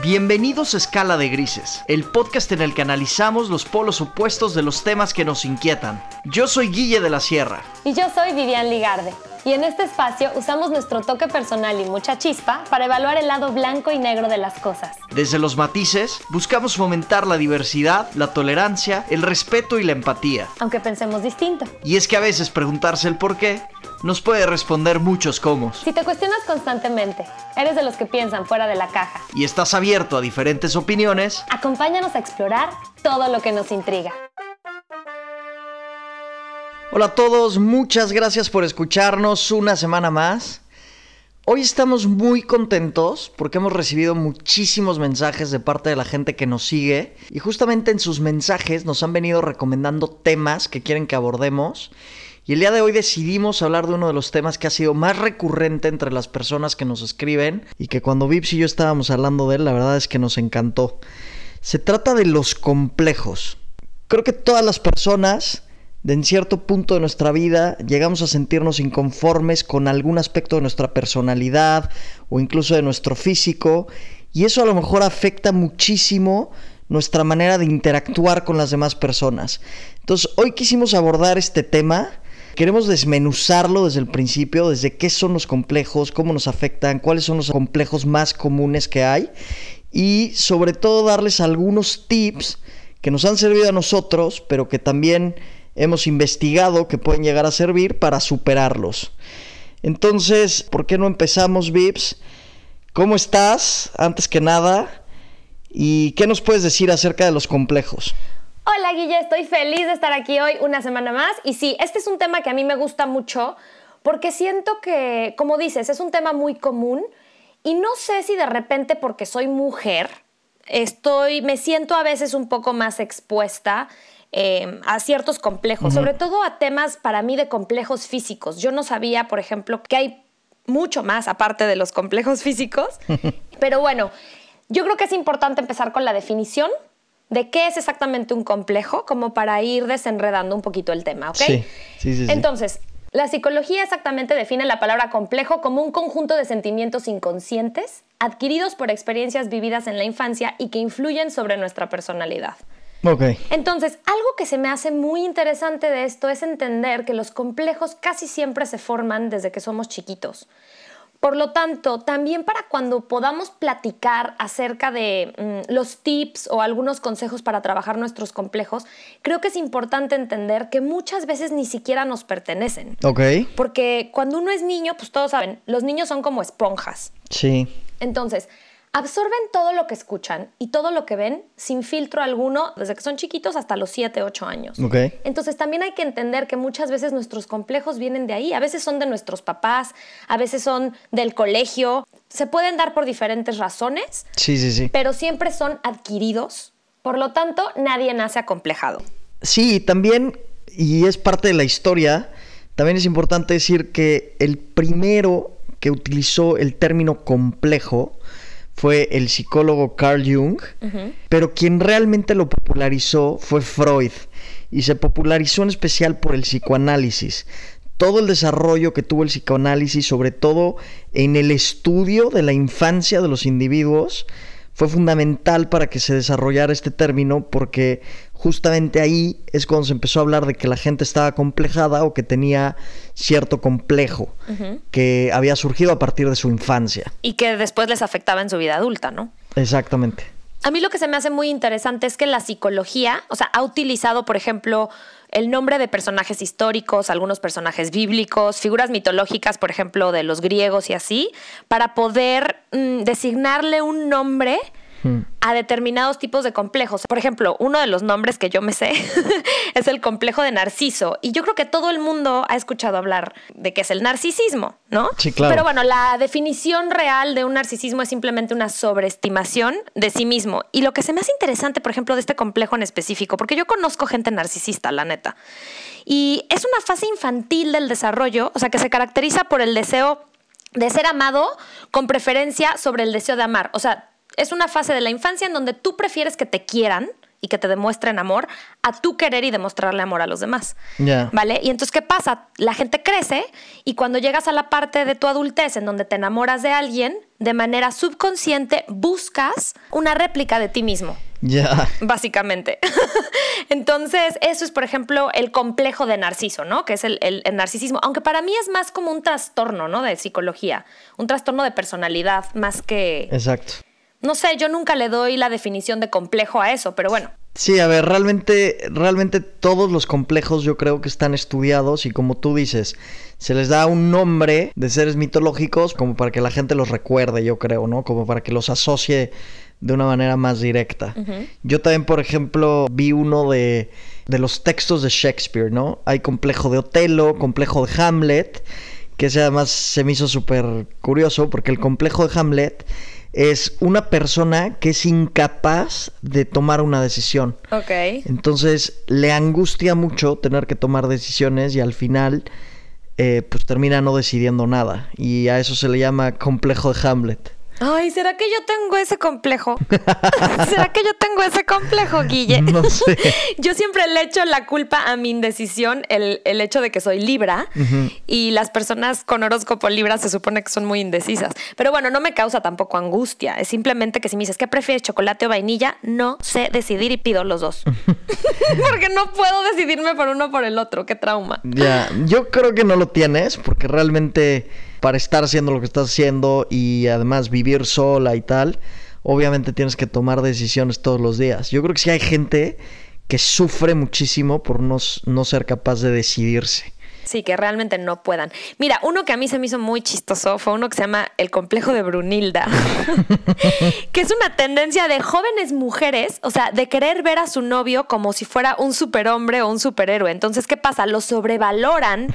Bienvenidos a Escala de Grises, el podcast en el que analizamos los polos opuestos de los temas que nos inquietan. Yo soy Guille de la Sierra. Y yo soy Vivian Ligarde. Y en este espacio usamos nuestro toque personal y mucha chispa para evaluar el lado blanco y negro de las cosas. Desde los matices, buscamos fomentar la diversidad, la tolerancia, el respeto y la empatía. Aunque pensemos distinto. Y es que a veces preguntarse el por qué nos puede responder muchos cómo. Si te cuestionas constantemente, eres de los que piensan fuera de la caja. Y estás abierto a diferentes opiniones. Acompáñanos a explorar todo lo que nos intriga. Hola a todos, muchas gracias por escucharnos una semana más. Hoy estamos muy contentos porque hemos recibido muchísimos mensajes de parte de la gente que nos sigue y justamente en sus mensajes nos han venido recomendando temas que quieren que abordemos y el día de hoy decidimos hablar de uno de los temas que ha sido más recurrente entre las personas que nos escriben y que cuando Vips y yo estábamos hablando de él, la verdad es que nos encantó. Se trata de los complejos. Creo que todas las personas, de en cierto punto de nuestra vida, llegamos a sentirnos inconformes con algún aspecto de nuestra personalidad o incluso de nuestro físico y eso a lo mejor afecta muchísimo nuestra manera de interactuar con las demás personas. Entonces, hoy quisimos abordar este tema Queremos desmenuzarlo desde el principio, desde qué son los complejos, cómo nos afectan, cuáles son los complejos más comunes que hay y sobre todo darles algunos tips que nos han servido a nosotros, pero que también hemos investigado que pueden llegar a servir para superarlos. Entonces, ¿por qué no empezamos, Vips? ¿Cómo estás? Antes que nada. ¿Y qué nos puedes decir acerca de los complejos? Hola Guille, estoy feliz de estar aquí hoy una semana más. Y sí, este es un tema que a mí me gusta mucho porque siento que, como dices, es un tema muy común y no sé si de repente porque soy mujer, estoy, me siento a veces un poco más expuesta eh, a ciertos complejos, sobre todo a temas para mí de complejos físicos. Yo no sabía, por ejemplo, que hay mucho más aparte de los complejos físicos, pero bueno, yo creo que es importante empezar con la definición de qué es exactamente un complejo, como para ir desenredando un poquito el tema, ¿ok? Sí, sí, sí. Entonces, la psicología exactamente define la palabra complejo como un conjunto de sentimientos inconscientes adquiridos por experiencias vividas en la infancia y que influyen sobre nuestra personalidad. Ok. Entonces, algo que se me hace muy interesante de esto es entender que los complejos casi siempre se forman desde que somos chiquitos. Por lo tanto, también para cuando podamos platicar acerca de mm, los tips o algunos consejos para trabajar nuestros complejos, creo que es importante entender que muchas veces ni siquiera nos pertenecen. Ok. Porque cuando uno es niño, pues todos saben, los niños son como esponjas. Sí. Entonces, absorben todo lo que escuchan y todo lo que ven sin filtro alguno desde que son chiquitos hasta los 7, 8 años. Entonces también hay que entender que muchas veces nuestros complejos vienen de ahí, a veces son de nuestros papás, a veces son del colegio, se pueden dar por diferentes razones, Sí, sí, sí. pero siempre son adquiridos, por lo tanto nadie nace acomplejado. Sí, también, y es parte de la historia, también es importante decir que el primero que utilizó el término complejo fue el psicólogo Carl Jung, pero quien realmente lo popularizó fue Freud, y se popularizó en especial por el psicoanálisis. Todo el desarrollo que tuvo el psicoanálisis, sobre todo en el estudio de la infancia de los individuos, fue fundamental para que se desarrollara este término porque justamente ahí es cuando se empezó a hablar de que la gente estaba complejada o que tenía cierto complejo que había surgido a partir de su infancia. Y que después les afectaba en su vida adulta, ¿no? Exactamente. A mí lo que se me hace muy interesante es que la psicología, o sea, ha utilizado, por ejemplo, el nombre de personajes históricos, algunos personajes bíblicos, figuras mitológicas, por ejemplo, de los griegos y así, para poder mm, designarle un nombre a determinados tipos de complejos. Por ejemplo, uno de los nombres que yo me sé es el complejo de Narciso. Y yo creo que todo el mundo ha escuchado hablar de qué es el narcisismo, ¿no? Sí, claro. Pero bueno, la definición real de un narcisismo es simplemente una sobreestimación de sí mismo. Y lo que se me hace interesante, por ejemplo, de este complejo en específico, porque yo conozco gente narcisista, la neta. Y es una fase infantil del desarrollo, o sea, que se caracteriza por el deseo de ser amado con preferencia sobre el deseo de amar. O sea, es una fase de la infancia en donde tú prefieres que te quieran y que te demuestren amor a tú querer y demostrarle amor a los demás. ¿Vale? Y entonces, ¿qué pasa? La gente crece y cuando llegas a la parte de tu adultez en donde te enamoras de alguien, de manera subconsciente buscas una réplica de ti mismo. Ya. Básicamente. Entonces, eso es, por ejemplo, el complejo de narciso, ¿no? Que es el, el, narcisismo. Aunque para mí es más como un trastorno, ¿no? De psicología. Un trastorno de personalidad, más que. Exacto. No sé, yo nunca le doy la definición de complejo a eso, pero bueno. Sí, a ver, realmente, realmente todos los complejos yo creo que están estudiados y como tú dices, se les da un nombre de seres mitológicos como para que la gente los recuerde, yo creo, ¿no? Como para que los asocie de una manera más directa. Yo también, por ejemplo, vi uno de, de los textos de Shakespeare, ¿no? Hay complejo de Otelo, complejo de Hamlet, que ese además se me hizo súper curioso porque el complejo de Hamlet es una persona que es incapaz de tomar una decisión. Ok. Entonces le angustia mucho tener que tomar decisiones y al final eh, pues termina no decidiendo nada. Y a eso se le llama complejo de Hamlet. Ay, ¿será que yo tengo ese complejo? ¿Será que yo tengo ese complejo, Guille? No sé. yo siempre le echo la culpa a mi indecisión, el, hecho de que soy Libra, y las personas con horóscopo Libra se supone que son muy indecisas. Pero bueno, no me causa tampoco angustia. Es simplemente que si me dices, ¿qué prefieres, chocolate o vainilla? No sé decidir y pido los dos. porque no puedo decidirme por uno o por el otro. Qué trauma. Ya, yo creo que no lo tienes, porque realmente para estar haciendo lo que estás haciendo y además vivir sola y tal, obviamente tienes que tomar decisiones todos los días. Yo creo que sí hay gente que sufre muchísimo por no, no ser capaz de decidirse. Sí, que realmente no puedan. Mira, uno que a mí se me hizo muy chistoso fue uno que se llama el complejo de Brunilda, que es una tendencia de jóvenes mujeres, o sea, de querer ver a su novio como si fuera un superhombre o un superhéroe. Entonces, ¿qué pasa? Lo sobrevaloran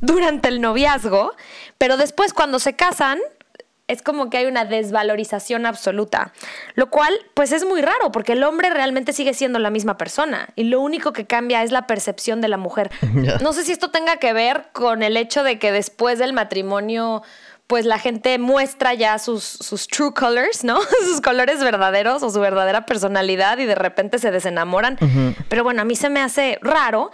durante el noviazgo, pero después cuando se casan, es como que hay una desvalorización absoluta, lo cual pues es muy raro porque el hombre realmente sigue siendo la misma persona y lo único que cambia es la percepción de la mujer. No sé si esto tenga que ver con el hecho de que después del matrimonio pues la gente muestra ya sus, sus true colors, ¿no? sus colores verdaderos o su verdadera personalidad y de repente se desenamoran. Pero bueno, a mí se me hace raro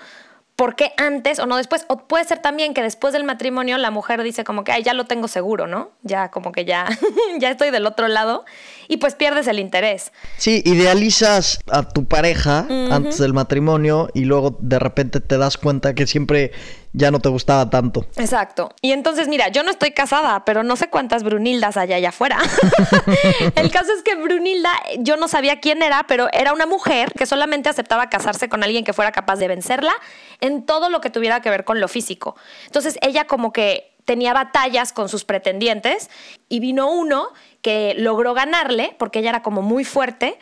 ¿por qué antes o no después? O puede ser también que después del matrimonio la mujer dice como que, ay, ya lo tengo seguro, ¿no? Ya como que ya, ya estoy del otro lado y pues pierdes el interés. Sí, idealizas a tu pareja antes del matrimonio y luego de repente te das cuenta que siempre ya no te gustaba tanto. Exacto. Y entonces, mira, yo no estoy casada, pero no sé cuántas Brunildas hay allá afuera. el caso es que Brunilda, yo no sabía quién era, pero era una mujer que solamente aceptaba casarse con alguien que fuera capaz de vencerla en todo lo que tuviera que ver con lo físico. Entonces, ella como que tenía batallas con sus pretendientes y vino uno que logró ganarle, porque ella era como muy fuerte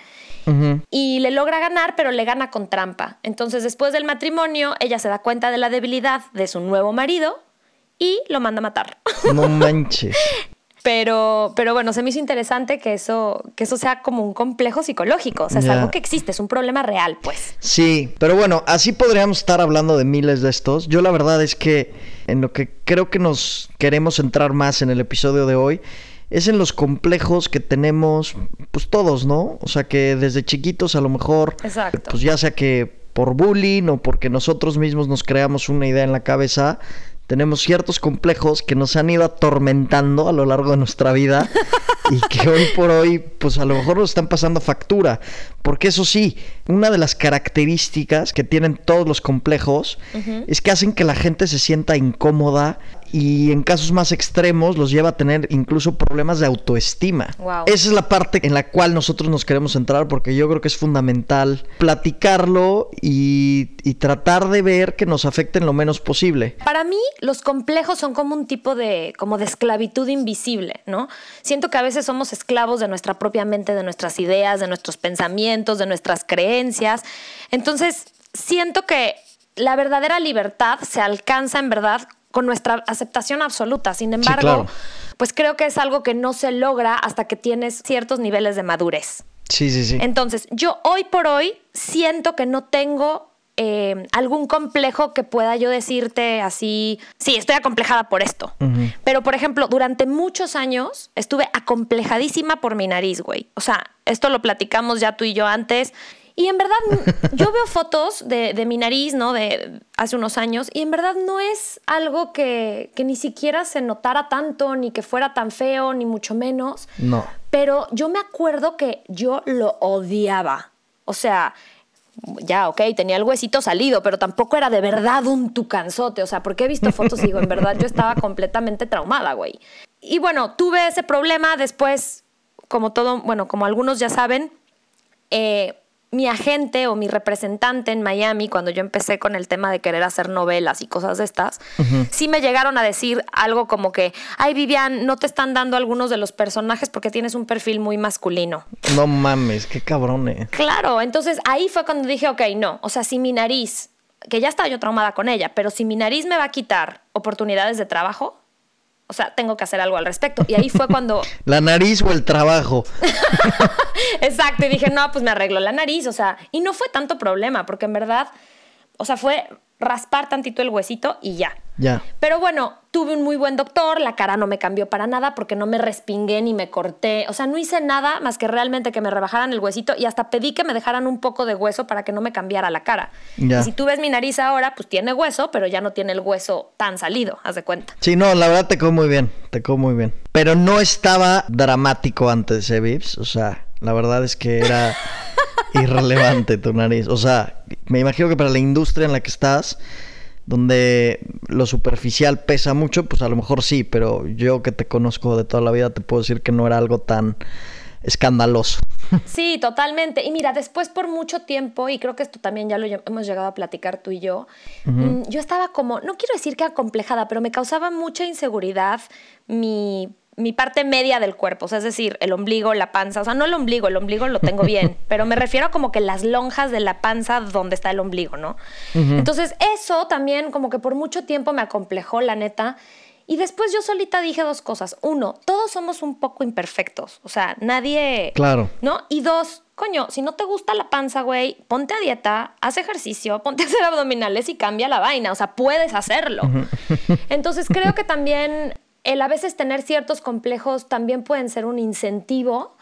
y le logra ganar, pero le gana con trampa. Entonces, después del matrimonio, ella se da cuenta de la debilidad de su nuevo marido y lo manda a matar. No manches. Pero, pero bueno, se me hizo interesante que eso, que eso sea como un complejo psicológico. O sea, es algo que existe, es un problema real, pues. Sí, pero bueno, así podríamos estar hablando de miles de estos. Yo la verdad es que en lo que creo que nos queremos centrar más en el episodio de hoy es en los complejos que tenemos, pues todos, ¿no? O sea, que desde chiquitos a lo mejor, pues ya sea que por bullying o porque nosotros mismos nos creamos una idea en la cabeza, tenemos ciertos complejos que nos han ido atormentando a lo largo de nuestra vida y que hoy por hoy, pues a lo mejor nos están pasando factura. Porque eso sí, una de las características que tienen todos los complejos es que hacen que la gente se sienta incómoda y en casos más extremos los lleva a tener incluso problemas de autoestima. Esa es la parte en la cual nosotros nos queremos centrar porque yo creo que es fundamental platicarlo y, y, tratar de ver que nos afecten lo menos posible. Para mí los complejos son como un tipo de como de esclavitud invisible, ¿no? Siento que a veces somos esclavos de nuestra propia mente, de nuestras ideas, de nuestros pensamientos, de nuestras creencias. Entonces, siento que la verdadera libertad se alcanza en verdad con nuestra aceptación absoluta. Sin embargo, pues creo que es algo que no se logra hasta que tienes ciertos niveles de madurez. Sí, sí, sí. Entonces, yo hoy por hoy siento que no tengo eh, algún complejo que pueda yo decirte así, sí, estoy acomplejada por esto. Pero, por ejemplo, durante muchos años estuve acomplejadísima por mi nariz, güey. O sea, esto lo platicamos ya tú y yo antes. Y en verdad, yo veo fotos de, de, mi nariz, ¿no? De hace unos años, y en verdad no es algo que, que, ni siquiera se notara tanto, ni que fuera tan feo, ni mucho menos. No. Pero yo me acuerdo que yo lo odiaba. O sea, ya, ok, tenía el huesito salido, pero tampoco era de verdad un tucanzote. O sea, porque he visto fotos y digo, en verdad yo estaba completamente traumada, güey. Y bueno, tuve ese problema después, como todo, bueno, como algunos ya saben, eh, mi agente o mi representante en Miami, cuando yo empecé con el tema de querer hacer novelas y cosas de estas, sí me llegaron a decir algo como que, ay Vivian, no te están dando algunos de los personajes porque tienes un perfil muy masculino. No mames, qué cabrones. Claro, entonces ahí fue cuando dije, ok, no, o sea, si mi nariz, que ya estaba yo traumada con ella, pero si mi nariz me va a quitar oportunidades de trabajo, o sea, tengo que hacer algo al respecto. Y ahí fue cuando... la nariz o el trabajo. Exacto, y dije, no, pues me arreglo la nariz, o sea, y no fue tanto problema, porque en verdad, o sea, fue raspar tantito el huesito y ya. Ya. Pero bueno, tuve un muy buen doctor, la cara no me cambió para nada porque no me respingué ni me corté, o sea, no hice nada más que realmente que me rebajaran el huesito y hasta pedí que me dejaran un poco de hueso para que no me cambiara la cara. Ya. Y si tú ves mi nariz ahora, pues tiene hueso, pero ya no tiene el hueso tan salido, haz de cuenta. Sí, no, la verdad te quedó muy bien, te quedó muy bien. Pero no estaba dramático antes, ¿eh, Vips? O sea, la verdad es que era irrelevante tu nariz. O sea, me imagino que para la industria en la que estás, donde lo superficial pesa mucho, pues a lo mejor sí, pero yo que te conozco de toda la vida te puedo decir que no era algo tan escandaloso. Sí, totalmente. Y mira, después por mucho tiempo, y creo que esto también ya lo hemos llegado a platicar tú y yo, uh -huh. yo estaba como, no quiero decir que acomplejada, pero me causaba mucha inseguridad mi mi parte media del cuerpo, o sea, es decir, el ombligo, la panza, o sea, no el ombligo, el ombligo lo tengo bien, pero me refiero a como que las lonjas de la panza donde está el ombligo, ¿no? Uh -huh. Entonces, eso también como que por mucho tiempo me acomplejó, la neta. Y después yo solita dije dos cosas. Uno, todos somos un poco imperfectos, o sea, nadie... Claro. ¿No? Y dos, coño, si no te gusta la panza, güey, ponte a dieta, haz ejercicio, ponte a hacer abdominales y cambia la vaina, o sea, puedes hacerlo. Uh -huh. Entonces, creo que también el a veces tener ciertos complejos también pueden ser un incentivo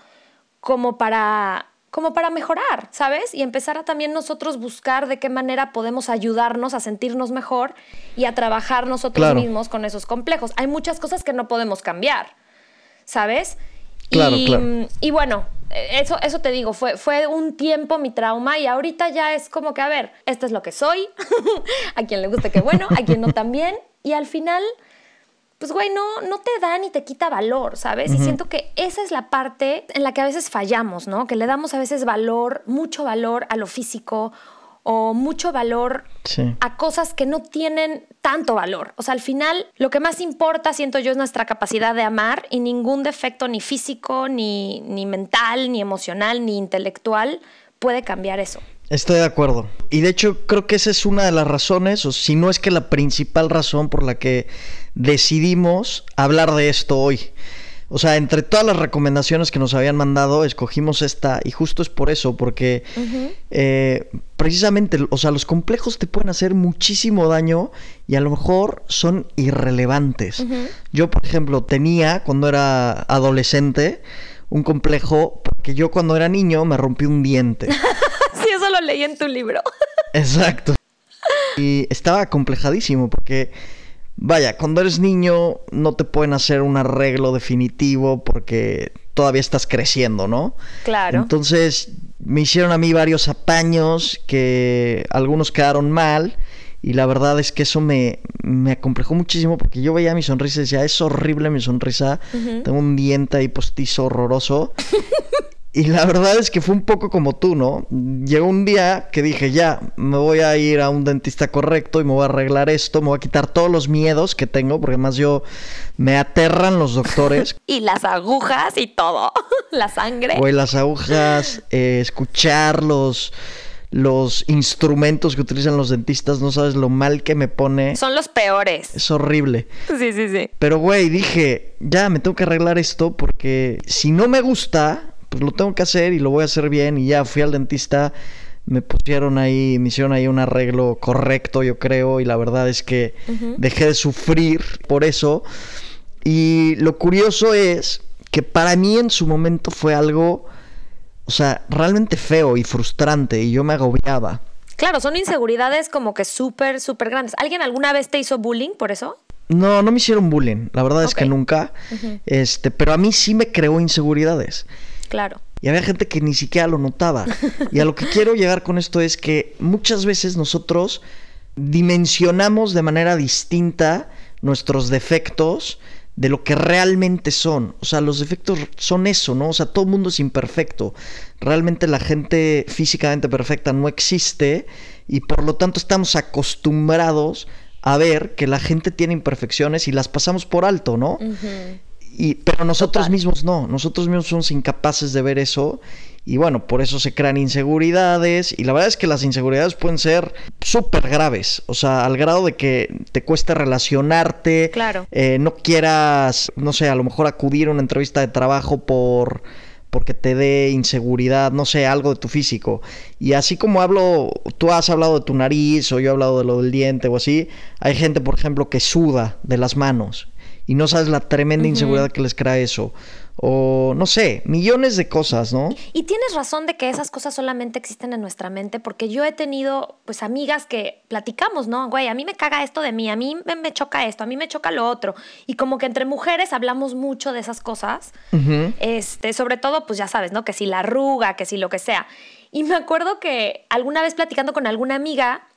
como para, como para mejorar, ¿sabes? Y empezar a también nosotros buscar de qué manera podemos ayudarnos a sentirnos mejor y a trabajar nosotros Claro. mismos con esos complejos. Hay muchas cosas que no podemos cambiar, ¿sabes? Claro, y, claro. y bueno, eso, eso te digo, fue, fue un tiempo mi trauma y ahorita ya es como que, a ver, esto es lo que soy, a quien le guste que bueno, a quien no también, y al final pues güey, no, no te da ni te quita valor, ¿sabes? Y siento que esa es la parte en la que a veces fallamos, ¿no? Que le damos a veces valor, mucho valor a lo físico o mucho valor Sí. a cosas que no tienen tanto valor. O sea, al final lo que más importa, siento yo, es nuestra capacidad de amar y ningún defecto ni físico, ni, ni mental, ni emocional, ni intelectual puede cambiar eso. Estoy de acuerdo. Y de hecho creo que esa es una de las razones, o si no es que la principal razón por la que decidimos hablar de esto hoy. O sea, entre todas las recomendaciones que nos habían mandado, escogimos esta y justo es por eso, porque eh, precisamente, o sea, los complejos te pueden hacer muchísimo daño y a lo mejor son irrelevantes. Yo, por ejemplo, tenía cuando era adolescente un complejo porque yo cuando era niño me rompí un diente. Lo leí en tu libro. Exacto. Y estaba complejadísimo porque, vaya, cuando eres niño no te pueden hacer un arreglo definitivo porque todavía estás creciendo, ¿no? Claro. Entonces me hicieron a mí varios apaños que algunos quedaron mal y la verdad es que eso me, me acomplejó muchísimo porque yo veía mi sonrisa y decía, es horrible mi sonrisa, tengo un diente ahí postizo horroroso. Y la verdad es que fue un poco como tú, ¿no? Llegó un día que dije, ya, me voy a ir a un dentista correcto y me voy a arreglar esto, me voy a quitar todos los miedos que tengo, porque además yo me aterran los doctores. Y las agujas y todo. La sangre. Güey, las agujas, eh, escuchar los, los instrumentos que utilizan los dentistas, no sabes lo mal que me pone. Son los peores. Es horrible. Sí, sí, sí. Pero, güey, dije, ya me tengo que arreglar esto porque si no me gusta, pues lo tengo que hacer y lo voy a hacer bien. Y ya fui al dentista, me pusieron ahí, me hicieron ahí un arreglo correcto, yo creo. Y la verdad es que dejé de sufrir por eso. Y lo curioso es que para mí en su momento fue algo, o sea, realmente feo y frustrante y yo me agobiaba. Claro, son inseguridades como que súper, súper grandes. ¿Alguien alguna vez te hizo bullying por eso? No, no me hicieron bullying, la verdad es que nunca. Este, pero a mí sí me creó inseguridades. Claro. Y había gente que ni siquiera lo notaba. Y a lo que quiero llegar con esto es que muchas veces nosotros dimensionamos de manera distinta nuestros defectos de lo que realmente son. O sea, los defectos son eso, ¿no? O sea, todo el mundo es imperfecto. Realmente la gente físicamente perfecta no existe y por lo tanto estamos acostumbrados a ver que la gente tiene imperfecciones y las pasamos por alto, ¿no? Y, pero nosotros mismos no, nosotros mismos somos incapaces de ver eso y bueno, por eso se crean inseguridades. Y la verdad es que las inseguridades pueden ser súper graves. O sea, al grado de que te cueste relacionarte. Claro. Eh, no quieras, no sé, a lo mejor acudir a una entrevista de trabajo por porque te dé inseguridad, no sé, algo de tu físico. Y así como hablo, tú has hablado de tu nariz o yo he hablado de lo del diente o así, hay gente, por ejemplo, que suda de las manos y no sabes la tremenda inseguridad que les crea eso o no sé, millones de cosas, ¿no? Y tienes razón de que esas cosas solamente existen en nuestra mente, porque yo he tenido pues amigas que platicamos, ¿no? Güey, a mí me caga esto de mí, a mí me, choca esto, a mí me choca lo otro. Y como que entre mujeres hablamos mucho de esas cosas, este, sobre todo pues ya sabes, ¿no? Que si la arruga, que si lo que sea. Y me acuerdo que alguna vez platicando con alguna amiga,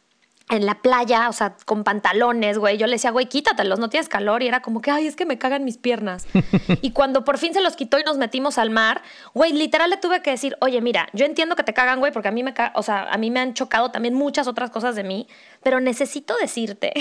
en la playa, o sea, con pantalones, güey. Yo le decía, güey, quítatelos, no tienes calor. Y era como que, ay, es que me cagan mis piernas. y cuando por fin se los quitó y nos metimos al mar, güey, literal le tuve que decir, oye, mira, yo entiendo que te cagan, güey, porque a mí me, o sea, a mí me han chocado también muchas otras cosas de mí, pero necesito decirte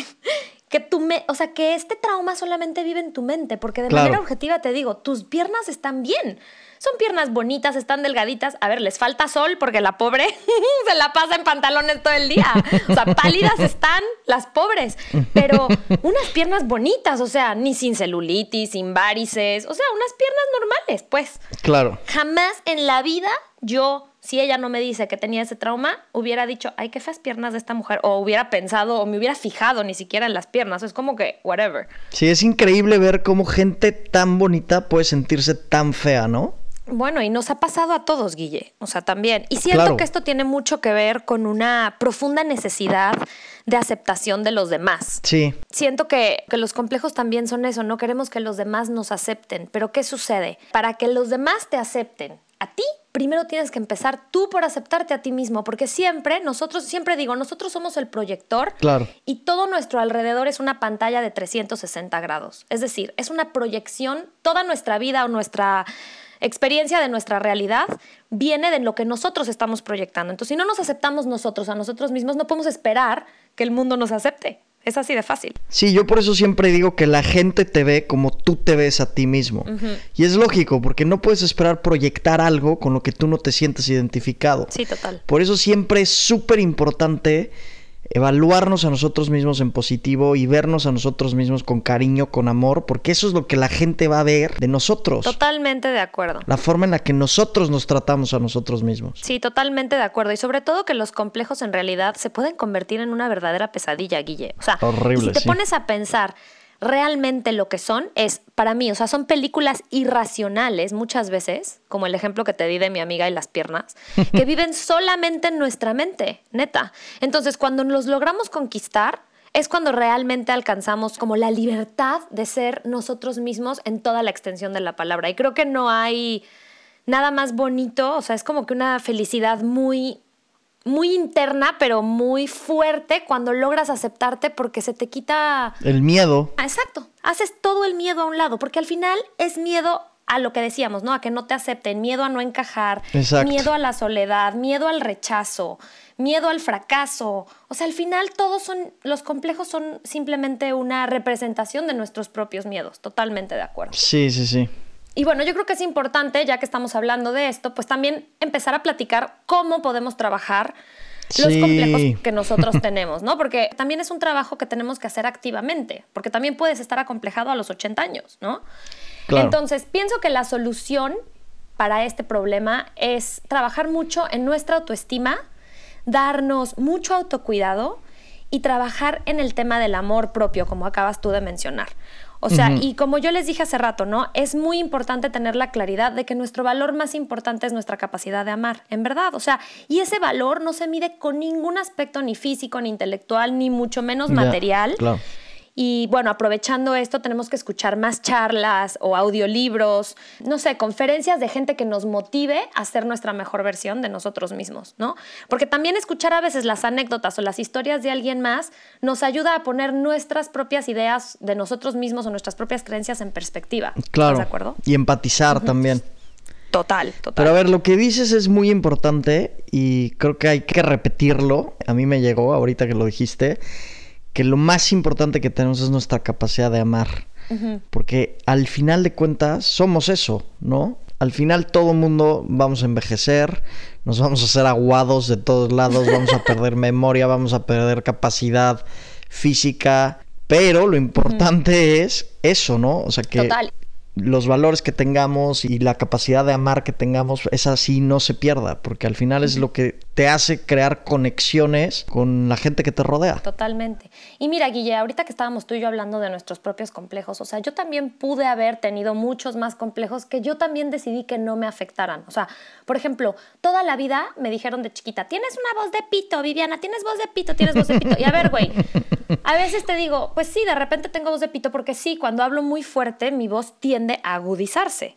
que tú me, o sea, que este trauma solamente vive en tu mente, porque de manera objetiva te digo, tus piernas están bien. Son piernas bonitas, están delgaditas. A ver, les falta sol porque la pobre se la pasa en pantalones todo el día. O sea, pálidas están las pobres, pero unas piernas bonitas, o sea, ni sin celulitis, sin varices, o sea, unas piernas normales, pues. Claro. Jamás en la vida yo si ella no me dice que tenía ese trauma, hubiera dicho, ay, qué feas piernas de esta mujer, o hubiera pensado, o me hubiera fijado ni siquiera en las piernas, es como que, whatever. Sí, es increíble ver cómo gente tan bonita puede sentirse tan fea, ¿no? Bueno, y nos ha pasado a todos, Guille. O sea, también. Y siento que esto tiene mucho que ver con una profunda necesidad de aceptación de los demás. Sí. Siento que, que, los complejos también son eso, no queremos que los demás nos acepten. Pero ¿qué sucede? Para que los demás te acepten a ti, primero tienes que empezar tú por aceptarte a ti mismo, porque siempre, nosotros, siempre digo, nosotros somos el proyector claro. y todo nuestro alrededor es una pantalla de 360 grados. Es decir, es una proyección, toda nuestra vida o nuestra experiencia de nuestra realidad viene de lo que nosotros estamos proyectando. Entonces, si no nos aceptamos nosotros a nosotros mismos, no podemos esperar que el mundo nos acepte. Es así de fácil. Sí, yo por eso siempre digo que la gente te ve como tú te ves a ti mismo. Y es lógico, porque no puedes esperar proyectar algo con lo que tú no te sientes identificado. Sí, total. Por eso siempre es súper importante evaluarnos a nosotros mismos en positivo y vernos a nosotros mismos con cariño, con amor, porque eso es lo que la gente va a ver de nosotros. Totalmente de acuerdo. La forma en la que nosotros nos tratamos a nosotros mismos. Sí, totalmente de acuerdo. Y sobre todo que los complejos en realidad se pueden convertir en una verdadera pesadilla, Guille. O sea, Horrible, si te pones a pensar realmente lo que son es, para mí, o sea, son películas irracionales muchas veces, como el ejemplo que te di de mi amiga y las piernas, que viven solamente en nuestra mente, neta. Entonces, cuando los logramos conquistar, es cuando realmente alcanzamos como la libertad de ser nosotros mismos en toda la extensión de la palabra. Y creo que no hay nada más bonito, o sea, es como que una felicidad muy muy interna, pero muy fuerte cuando logras aceptarte porque se te quita... El miedo. Ah, exacto. Haces todo el miedo a un lado, porque al final es miedo a lo que decíamos, ¿no? A que no te acepten, miedo a no encajar, miedo a la soledad, miedo al rechazo, miedo al fracaso. O sea, al final todos son, los complejos son simplemente una representación de nuestros propios miedos. Totalmente de acuerdo. Sí, sí, sí. Y bueno, yo creo que es importante, ya que estamos hablando de esto, pues también empezar a platicar cómo podemos trabajar los complejos que nosotros tenemos, ¿no? Porque también es un trabajo que tenemos que hacer activamente, porque también puedes estar acomplejado a los 80 años, ¿no? Entonces, pienso que la solución para este problema es trabajar mucho en nuestra autoestima, darnos mucho autocuidado y trabajar en el tema del amor propio, como acabas tú de mencionar. O sea, y como yo les dije hace rato, ¿no? Es muy importante tener la claridad de que nuestro valor más importante es nuestra capacidad de amar, en verdad. O sea, y ese valor no se mide con ningún aspecto ni físico, ni intelectual, ni mucho menos material. claro. Y bueno, aprovechando esto, tenemos que escuchar más charlas o audiolibros, no sé, conferencias de gente que nos motive a ser nuestra mejor versión de nosotros mismos, ¿no? Porque también escuchar a veces las anécdotas o las historias de alguien más nos ayuda a poner nuestras propias ideas de nosotros mismos o nuestras propias creencias en perspectiva. Claro. ¿Estás de acuerdo? Y empatizar también. Total, total. Pero a ver, lo que dices es muy importante y creo que hay que repetirlo. A mí me llegó ahorita que lo dijiste que lo más importante que tenemos es nuestra capacidad de amar. Porque al final de cuentas somos eso, ¿no? Al final todo el mundo vamos a envejecer, nos vamos a hacer aguados de todos lados, vamos a perder memoria, vamos a perder capacidad física, pero lo importante es eso, ¿no? O sea que los valores que tengamos y la capacidad de amar que tengamos, esa sí no se pierda, porque al final es lo que te hace crear conexiones con la gente que te rodea. Totalmente. Y mira, Guille, ahorita que estábamos tú y yo hablando de nuestros propios complejos, o sea, yo también pude haber tenido muchos más complejos que yo también decidí que no me afectaran. O sea, por ejemplo, toda la vida me dijeron de chiquita, tienes una voz de pito, Viviana, tienes voz de pito, tienes voz de pito. Y a ver, güey, a veces te digo, pues sí, de repente tengo voz de pito, porque sí, cuando hablo muy fuerte, mi voz tiende a agudizarse.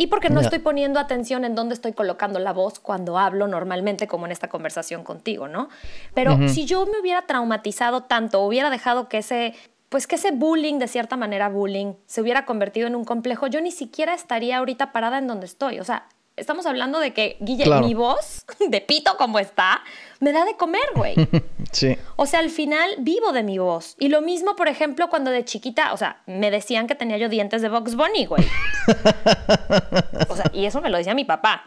Y porque no estoy poniendo atención en dónde estoy colocando la voz cuando hablo normalmente, como en esta conversación contigo, ¿no? Pero si yo me hubiera traumatizado tanto, hubiera dejado que ese, pues que ese bullying, de cierta manera bullying, se hubiera convertido en un complejo, yo ni siquiera estaría ahorita parada en donde estoy. O sea, estamos hablando de que, Guille, mi voz, de pito como está, me da de comer, güey. sí. O sea, al final vivo de mi voz. Y lo mismo, por ejemplo, cuando de chiquita, o sea, me decían que tenía yo dientes de Box Bunny, güey. o sea, y eso me lo decía mi papá.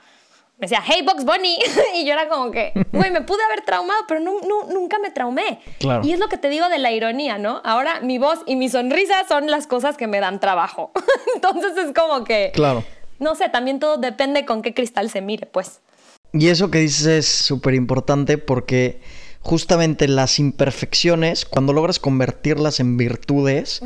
Me decía, hey, Box Bunny. y yo era como que, güey, me pude haber traumado, pero nunca me traumé. Claro. Y es lo que te digo de la ironía, ¿no? Ahora mi voz y mi sonrisa son las cosas que me dan trabajo. Entonces es como que... Claro no sé, también todo depende con qué cristal se mire, pues. Y eso que dices es súper importante porque justamente las imperfecciones, cuando logras convertirlas en virtudes,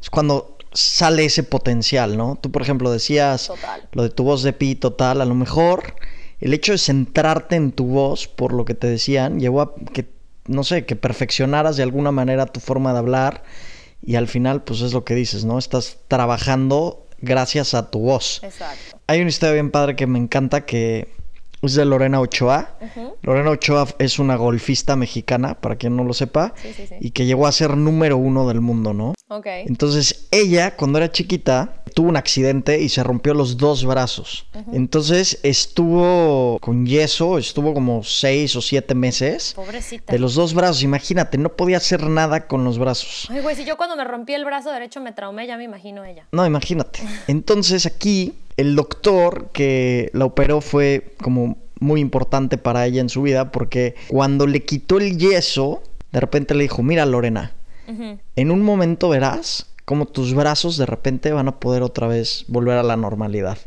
es cuando sale ese potencial, ¿no? Tú, por ejemplo, decías lo de tu voz de pi total, a lo mejor el hecho de centrarte en tu voz, por lo que te decían, llevó a que, no sé, que perfeccionaras de alguna manera tu forma de hablar y al final, pues es lo que dices, ¿no? Estás trabajando gracias a tu voz. Exacto. Hay una historia bien padre que me encanta que es de Lorena Ochoa. Lorena Ochoa es una golfista mexicana, para quien no lo sepa, y que llegó a ser número uno del mundo, ¿no? Ok. Entonces, ella, cuando era chiquita, tuvo un accidente y se rompió los dos brazos. Entonces, estuvo con yeso, estuvo como seis o siete meses. Pobrecita. De los dos brazos, imagínate, no podía hacer nada con los brazos. Ay, güey, si yo cuando me rompí el brazo derecho me traumé, ya me imagino ella. No, imagínate. Entonces, aquí el doctor que la operó fue como muy importante para ella en su vida porque cuando le quitó el yeso, de repente le dijo, mira Lorena, en un momento verás como tus brazos de repente van a poder otra vez volver a la normalidad.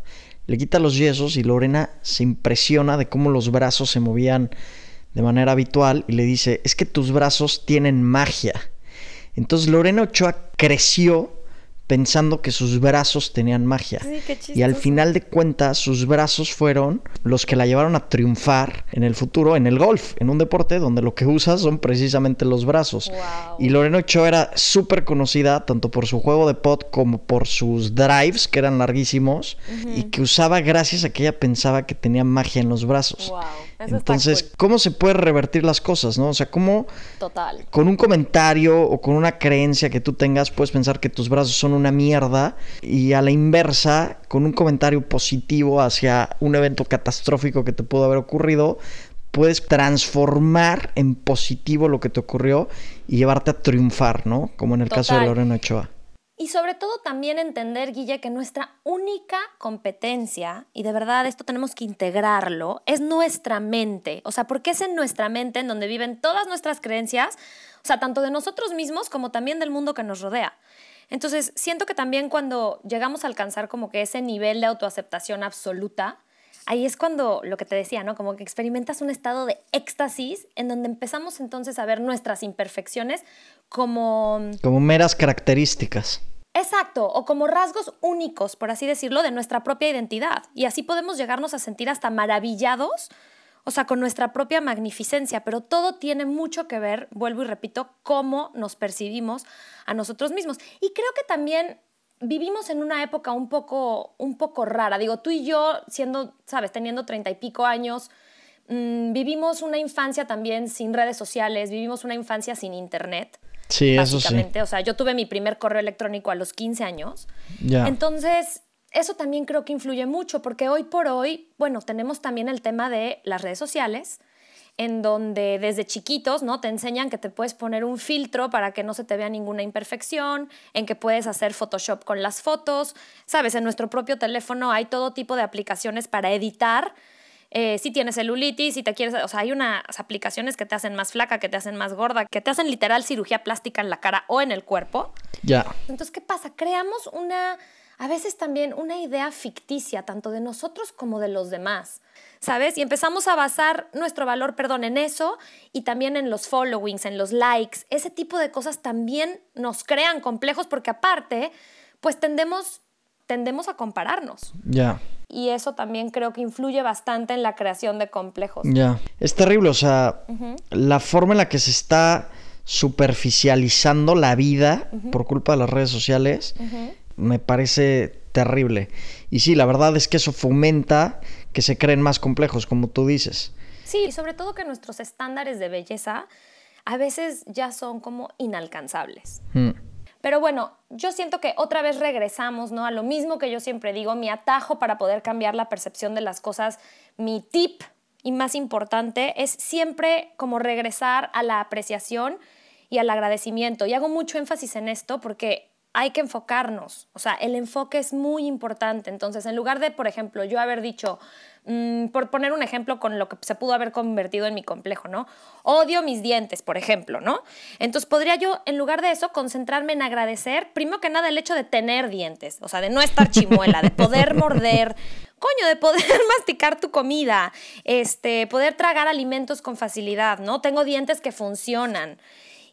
Le quita los yesos y Lorena se impresiona de cómo los brazos se movían de manera habitual y le dice, es que tus brazos tienen magia. Entonces Lorena Ochoa creció pensando que sus brazos tenían magia. y al final de cuentas, sus brazos fueron los que la llevaron a triunfar en el futuro en el golf, en un deporte donde lo que usas son precisamente los brazos. Y Lorena Ochoa era súper conocida tanto por su juego de pot como por sus drives, que eran larguísimos, y que usaba gracias a que ella pensaba que tenía magia en los brazos. Entonces, ¿cómo se puede revertir las cosas, no? O sea, ¿cómo Total. con un comentario o con una creencia que tú tengas puedes pensar que tus brazos son una mierda y a la inversa, con un comentario positivo hacia un evento catastrófico que te pudo haber ocurrido, puedes transformar en positivo lo que te ocurrió y llevarte a triunfar, ¿no? Como en el caso de Lorena Ochoa. Y sobre todo también entender, Guille, que nuestra única competencia, y de verdad esto tenemos que integrarlo, es nuestra mente. O sea, porque es en nuestra mente en donde viven todas nuestras creencias, o sea, tanto de nosotros mismos como también del mundo que nos rodea. Entonces, siento que también cuando llegamos a alcanzar como que ese nivel de autoaceptación absoluta, ahí es cuando lo que te decía, ¿no? Como que experimentas un estado de éxtasis en donde empezamos entonces a ver nuestras imperfecciones como... Como meras características. Exacto, o como rasgos únicos, por así decirlo, de nuestra propia identidad. Y así podemos llegarnos a sentir hasta maravillados, o sea, con nuestra propia magnificencia, pero todo tiene mucho que ver, vuelvo y repito, cómo nos percibimos a nosotros mismos. Y creo que también vivimos en una época un poco, un poco rara. Digo, tú y yo, siendo, sabes, teniendo treinta y pico años, mm, vivimos una infancia también sin redes sociales, vivimos una infancia sin internet. Sí, eso sí. O sea, yo tuve mi primer correo electrónico a los 15 años. Entonces, eso también creo que influye mucho, porque hoy por hoy, bueno, tenemos también el tema de las redes sociales, en donde desde chiquitos, ¿no? Te enseñan que te puedes poner un filtro para que no se te vea ninguna imperfección, en que puedes hacer Photoshop con las fotos, sabes, en nuestro propio teléfono hay todo tipo de aplicaciones para editar eh, si tienes celulitis, si te quieres, o sea, hay unas aplicaciones que te hacen más flaca, que te hacen más gorda, que te hacen literal cirugía plástica en la cara o en el cuerpo. Ya. Entonces, ¿qué pasa? Creamos una, a veces también una idea ficticia, tanto de nosotros como de los demás. ¿Sabes? Y empezamos a basar nuestro valor, perdón, en eso y también en los followings, en los likes. Ese tipo de cosas también nos crean complejos porque aparte, pues tendemos, tendemos a compararnos. Ya y eso también creo que influye bastante en la creación de complejos. Ya, es terrible, o sea, la forma en la que se está superficializando la vida por culpa de las redes sociales me parece terrible. Y sí, la verdad es que eso fomenta que se creen más complejos, como tú dices. Sí, y sobre todo que nuestros estándares de belleza a veces ya son como inalcanzables. Mm. Pero bueno, yo siento que otra vez regresamos, ¿no? A lo mismo que yo siempre digo, mi atajo para poder cambiar la percepción de las cosas, mi tip y más importante es siempre como regresar a la apreciación y al agradecimiento. Y hago mucho énfasis en esto porque hay que enfocarnos, o sea, el enfoque es muy importante. Entonces, en lugar de, por ejemplo, yo haber dicho, mm, por poner un ejemplo con lo que se pudo haber convertido en mi complejo, ¿no? Odio mis dientes, por ejemplo, ¿no? Entonces, podría yo, en lugar de eso, concentrarme en agradecer, primero que nada, el hecho de tener dientes, o sea, de no estar chimuela, de poder morder, coño, de poder masticar tu comida, este, poder tragar alimentos con facilidad, ¿no? Tengo dientes que funcionan.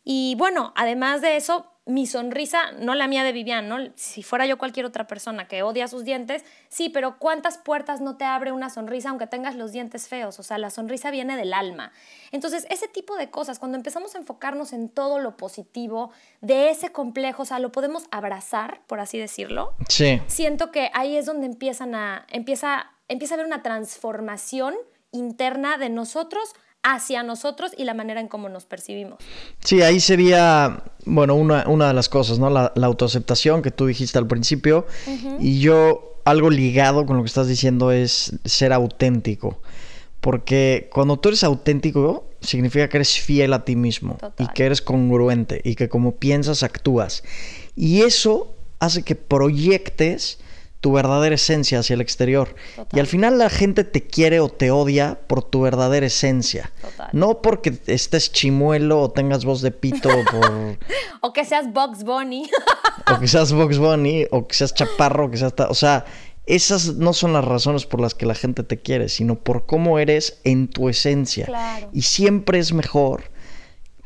Y bueno, además de eso, mi sonrisa, no la mía de Vivian, ¿no? Si fuera yo cualquier otra persona que odia sus dientes, sí, pero ¿cuántas puertas no te abre una sonrisa aunque tengas los dientes feos? O sea, la sonrisa viene del alma. Entonces, ese tipo de cosas, cuando empezamos a enfocarnos en todo lo positivo de ese complejo, o sea, lo podemos abrazar, por así decirlo. Sí. Siento que ahí es donde empiezan a, empieza, empieza a haber una transformación interna de nosotros hacia nosotros y la manera en cómo nos percibimos. Sí, ahí sería, bueno, una, de las cosas, ¿no? La, autoaceptación que tú dijiste al principio. Y yo, algo ligado con lo que estás diciendo es ser auténtico. Porque cuando tú eres auténtico, significa que eres fiel a ti mismo y que eres congruente y que como piensas, actúas. Y eso hace que proyectes tu verdadera esencia hacia el exterior. Y al final la gente te quiere o te odia por tu verdadera esencia. No porque estés chimuelo o tengas voz de pito por... o que seas Box Bunny. o que seas Box Bunny, o que seas chaparro, o que seas... O sea, esas no son las razones por las que la gente te quiere, sino por cómo eres en tu esencia. Y siempre es mejor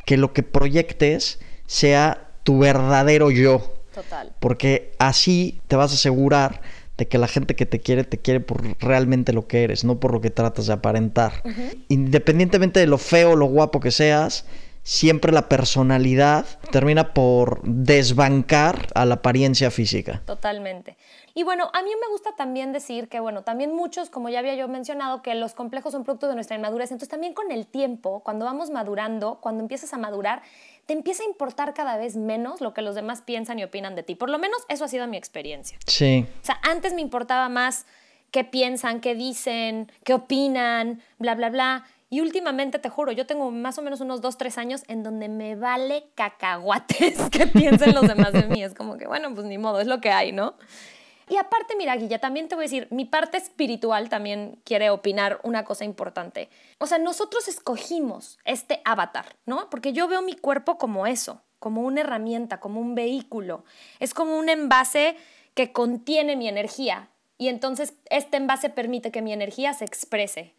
que lo que proyectes sea tu verdadero yo. Total. Porque así te vas a asegurar de que la gente que te quiere te quiere por realmente lo que eres, no por lo que tratas de aparentar. Independientemente de lo feo o lo guapo que seas, siempre la personalidad termina por desbancar a la apariencia física. Totalmente. Y bueno, a mí me gusta también decir que, bueno, también muchos, como ya había yo mencionado, que los complejos son producto de nuestra inmadurez. Entonces también con el tiempo, cuando vamos madurando, cuando empiezas a madurar, te empieza a importar cada vez menos lo que los demás piensan y opinan de ti. Por lo menos eso ha sido mi experiencia. Sí. O sea, antes me importaba más qué piensan, qué dicen, qué opinan, bla, bla, bla. Y últimamente, te juro, yo tengo más o menos unos dos, tres años en donde me vale cacahuates que piensen los demás de mí. Es como que, bueno, pues ni modo, es lo que hay, ¿no? Y aparte, mira, Guilla, también te voy a decir, mi parte espiritual también quiere opinar una cosa importante. O sea, nosotros escogimos este avatar, ¿no? Porque yo veo mi cuerpo como eso, como una herramienta, como un vehículo. Es como un envase que contiene mi energía. Y entonces este envase permite que mi energía se exprese,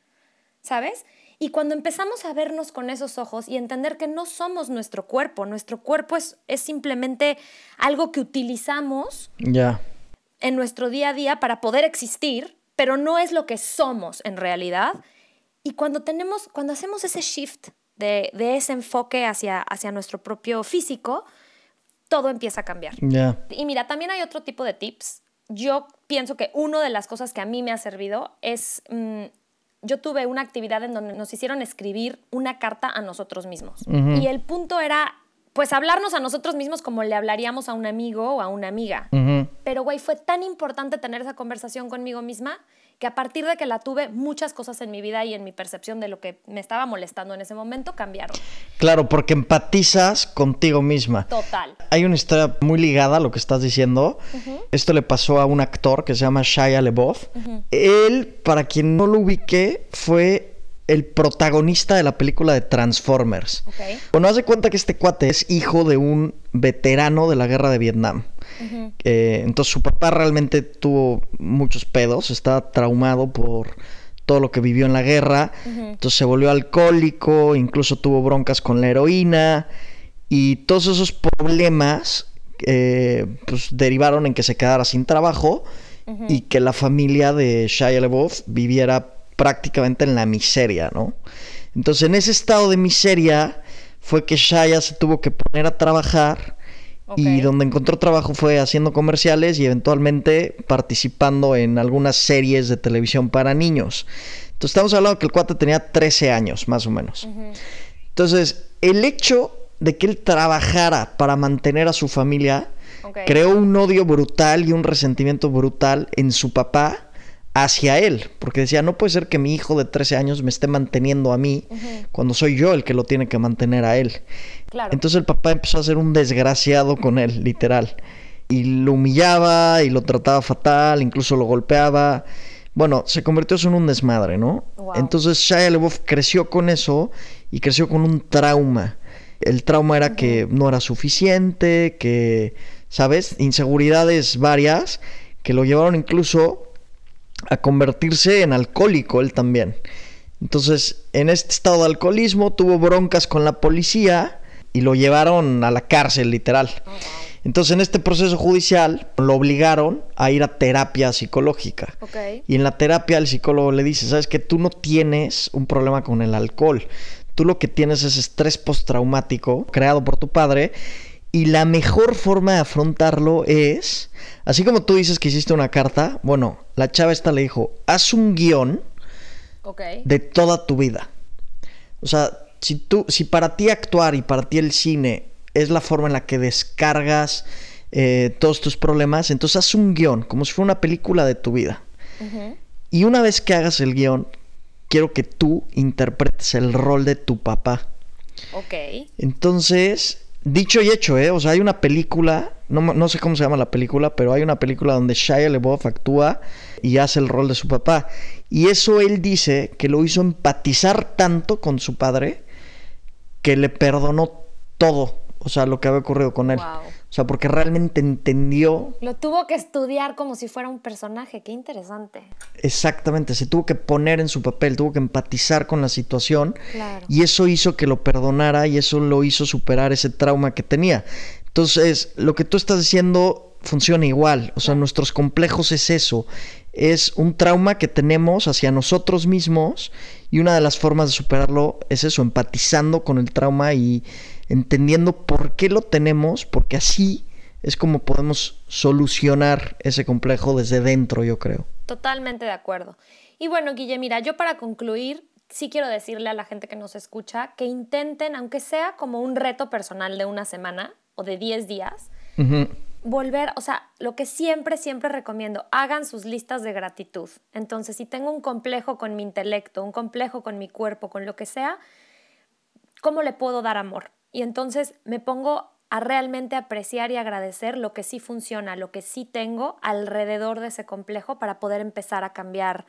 ¿sabes? Y cuando empezamos a vernos con esos ojos y entender que no somos nuestro cuerpo, nuestro cuerpo es, es simplemente algo que utilizamos en nuestro día a día para poder existir, pero no es lo que somos en realidad. Y cuando, tenemos, cuando hacemos ese shift de, ese enfoque hacia, hacia nuestro propio físico, todo empieza a cambiar. Y mira, también hay otro tipo de tips. Yo pienso que una de las cosas que a mí me ha servido es... Mm, yo tuve una actividad en donde nos hicieron escribir una carta a nosotros mismos. Y el punto era, pues, hablarnos a nosotros mismos como le hablaríamos a un amigo o a una amiga. Pero, güey, fue tan importante tener esa conversación conmigo misma que a partir de que la tuve, muchas cosas en mi vida y en mi percepción de lo que me estaba molestando en ese momento cambiaron. Claro, porque empatizas contigo misma. Total. Hay una historia muy ligada a lo que estás diciendo. Esto le pasó a un actor que se llama Shia LeBoff. Él, para quien no lo ubique, fue el protagonista de la película de Transformers. Bueno, haz de cuenta que este cuate es hijo de un veterano de la guerra de Vietnam. Eh, entonces su papá realmente tuvo muchos pedos, estaba traumado por todo lo que vivió en la guerra, entonces se volvió alcohólico, incluso tuvo broncas con la heroína y todos esos problemas eh, pues derivaron en que se quedara sin trabajo y que la familia de Shia LaBeouf viviera prácticamente en la miseria, ¿no? Entonces en ese estado de miseria fue que Shia se tuvo que poner a trabajar y donde encontró trabajo fue haciendo comerciales y eventualmente participando en algunas series de televisión para niños. Entonces estamos hablando que el cuate tenía 13 años, más o menos. Entonces, el hecho de que él trabajara para mantener a su familia creó un odio brutal y un resentimiento brutal en su papá hacia él, porque decía, no puede ser que mi hijo de 13 años me esté manteniendo a mí cuando soy yo el que lo tiene que mantener a él. Entonces el papá empezó a ser un desgraciado con él, literal. Y lo humillaba y lo trataba fatal, incluso lo golpeaba. Bueno, se convirtió en un desmadre, ¿no? Entonces Shia LaBeouf creció con eso y creció con un trauma. El trauma era que no era suficiente, que, ¿sabes? Inseguridades varias que lo llevaron incluso a convertirse en alcohólico él también. Entonces, en este estado de alcoholismo tuvo broncas con la policía y lo llevaron a la cárcel, literal. Oh, Entonces, en este proceso judicial, lo obligaron a ir a terapia psicológica. Y en la terapia el psicólogo le dice, sabes que tú no tienes un problema con el alcohol. Tú lo que tienes es estrés postraumático creado por tu padre. Y la mejor forma de afrontarlo es Así como tú dices que hiciste una carta, bueno, la chava esta le dijo, haz un guion de toda tu vida. O sea, si tú, si para ti actuar y para ti el cine es la forma en la que descargas eh, todos tus problemas, entonces haz un guion, como si fuera una película de tu vida. Y una vez que hagas el guion, quiero que tú interpretes el rol de tu papá. Ok. Entonces, dicho y hecho, ¿eh? O sea, hay una película, no, sé cómo se llama la película, pero hay una película donde Shia LaBeouf actúa y hace el rol de su papá. Y eso él dice que lo hizo empatizar tanto con su padre que le perdonó todo, o sea, lo que había ocurrido con él. O sea, porque realmente entendió. Lo tuvo que estudiar como si fuera un personaje, qué interesante. Exactamente, se tuvo que poner en su papel, tuvo que empatizar con la situación. Y eso hizo que lo perdonara y eso lo hizo superar ese trauma que tenía. Entonces, lo que tú estás diciendo funciona igual. O sea, nuestros complejos es eso. Es un trauma que tenemos hacia nosotros mismos y una de las formas de superarlo es eso, empatizando con el trauma y entendiendo por qué lo tenemos, porque así es como podemos solucionar ese complejo desde dentro, yo creo. Totalmente de acuerdo. Y bueno, Guille, mira, yo para concluir, sí quiero decirle a la gente que nos escucha que intenten, aunque sea como un reto personal de una semana o de 10 días, volver, o sea, lo que siempre, siempre recomiendo, hagan sus listas de gratitud. Entonces, si tengo un complejo con mi intelecto, un complejo con mi cuerpo, con lo que sea, ¿cómo le puedo dar amor? Y entonces me pongo a realmente apreciar y agradecer lo que sí funciona, lo que sí tengo alrededor de ese complejo para poder empezar a cambiar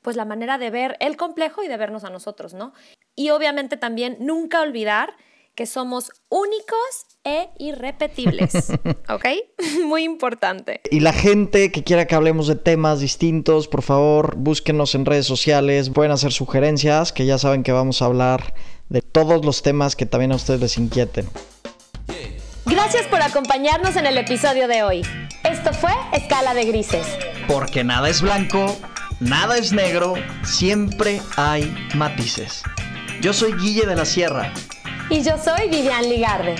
pues la manera de ver el complejo y de vernos a nosotros, ¿no? Y obviamente también nunca olvidar que somos únicos e irrepetibles. ¿Ok? Muy importante. Y la gente que quiera que hablemos de temas distintos, por favor, búsquenos en redes sociales, pueden hacer sugerencias, que ya saben que vamos a hablar de todos los temas que también a ustedes les inquieten. Gracias por acompañarnos en el episodio de hoy. Esto fue Escala de Grises. Porque nada es blanco, nada es negro, siempre hay matices. Yo soy Guille de la Sierra. Y yo soy Vivian Ligarde.